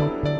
Bienvenidos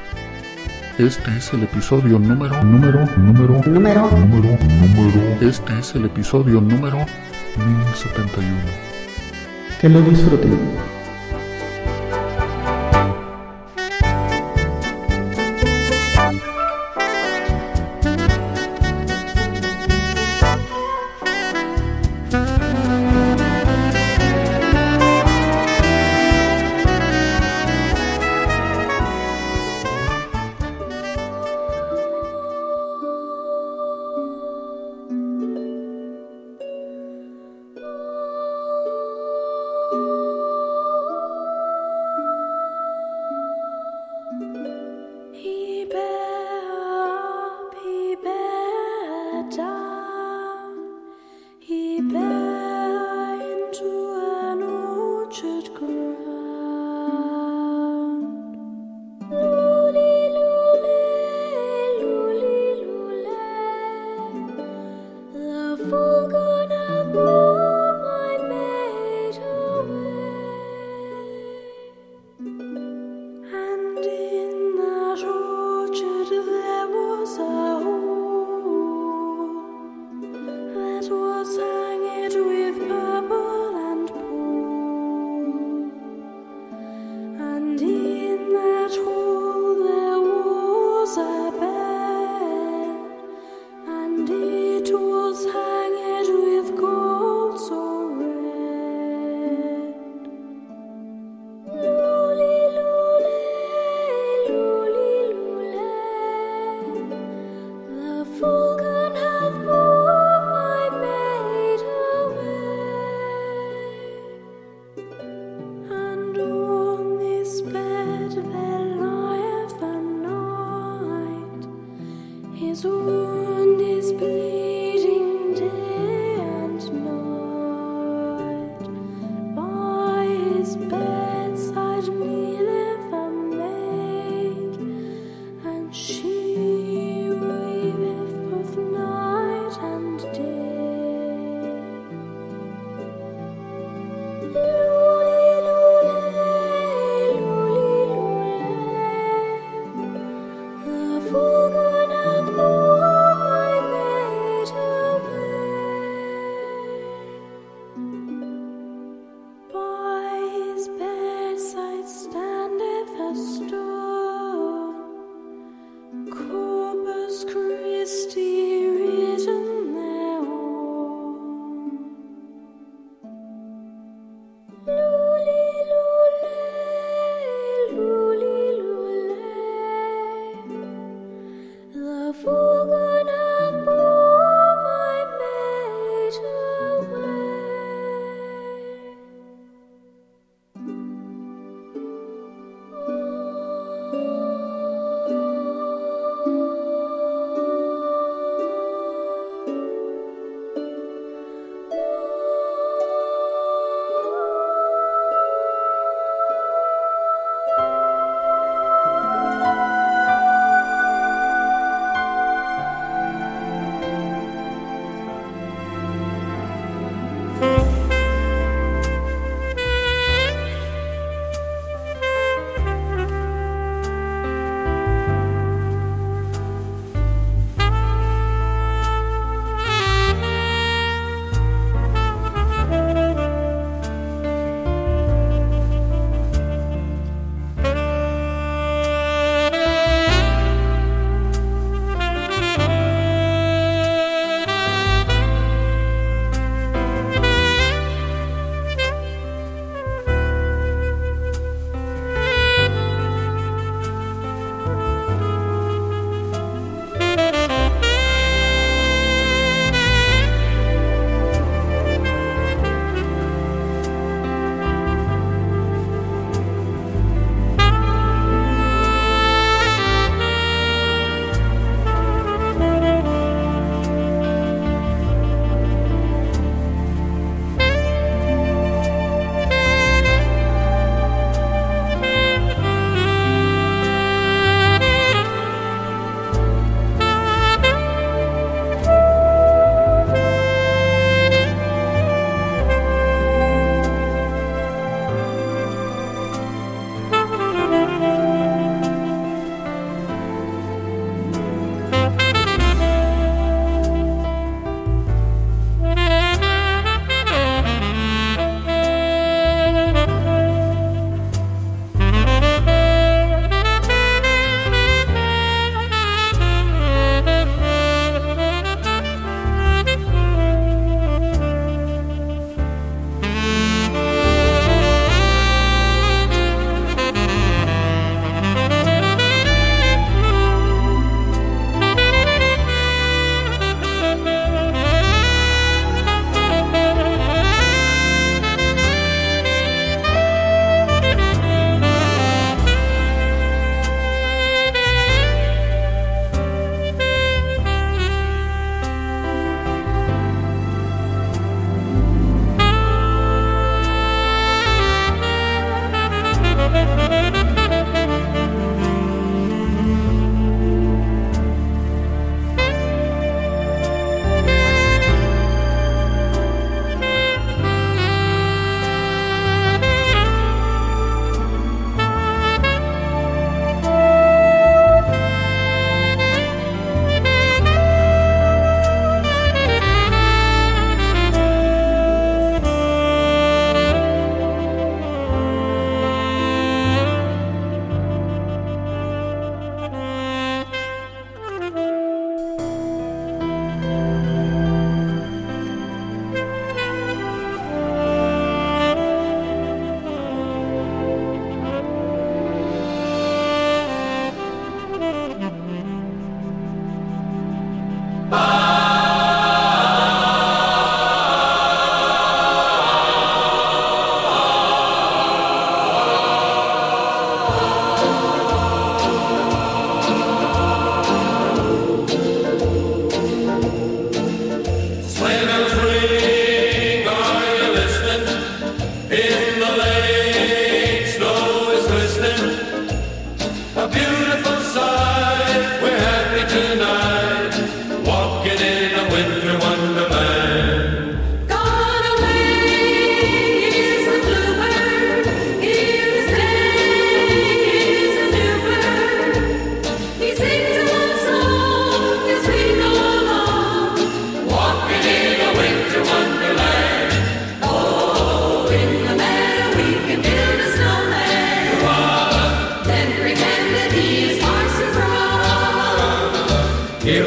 Este es el episodio número, número, número, Número número, número. Este es el episodio número 1071. Que lo disfruten.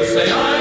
o Senhor.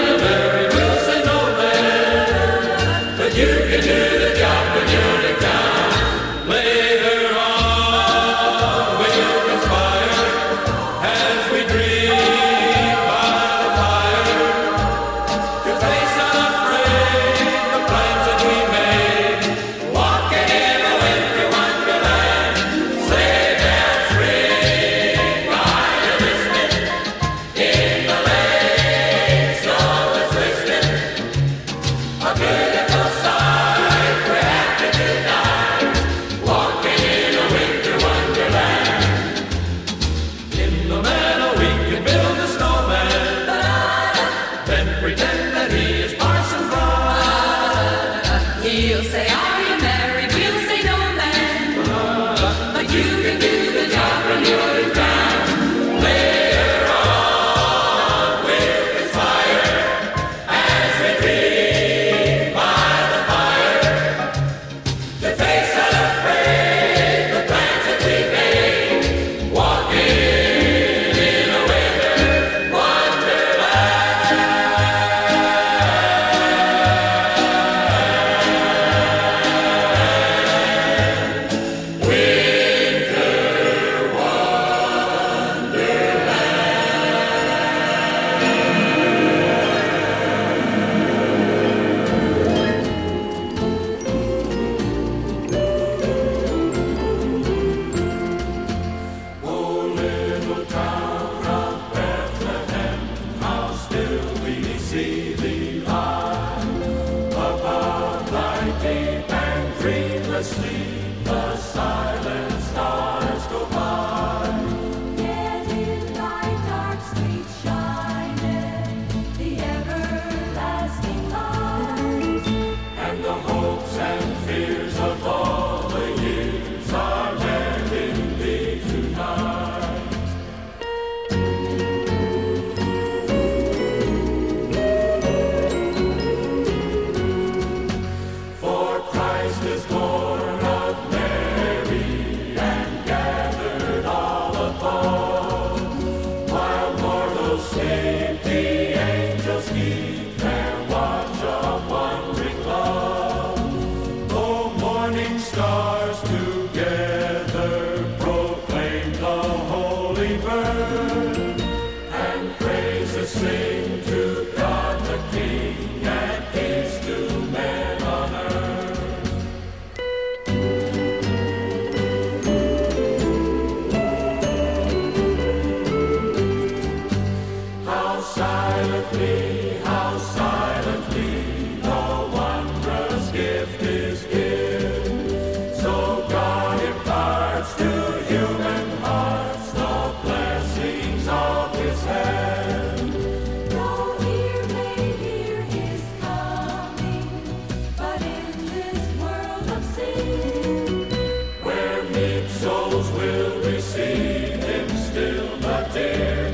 Still,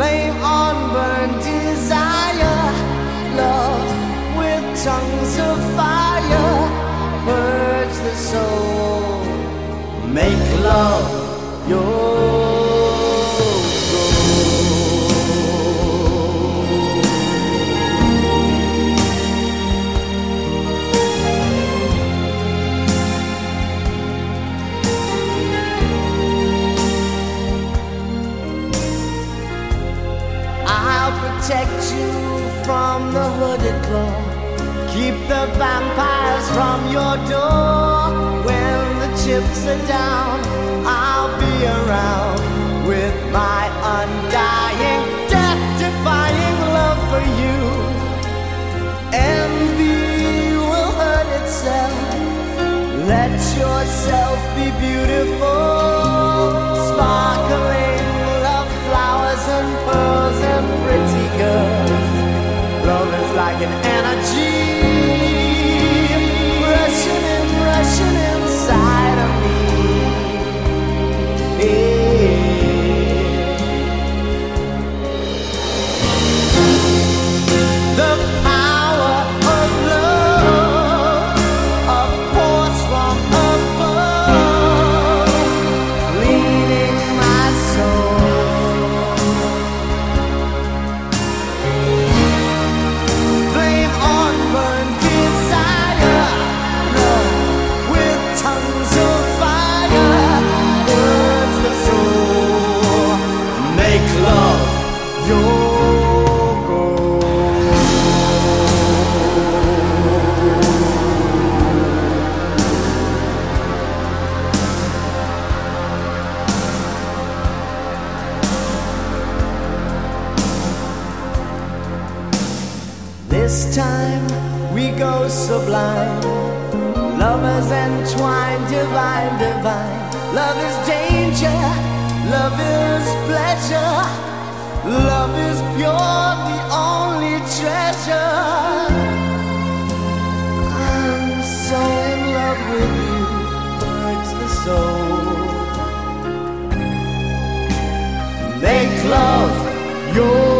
Flame on burn desire, love with tongues of fire, purge the soul, make love your hooded claw. Keep the vampires from your door. When the chips are down, I'll be around with my undying, death defying love for you. Envy will hurt itself. Let yourself be beautiful, sparkling love flowers and pearls and pretty girls. Love like an energy rushing in, rushing inside of me. The time we go sublime. Lovers entwined, divine, divine. Love is danger, love is pleasure. Love is pure, the only treasure. I'm so in love with you, hurts the soul. Make love your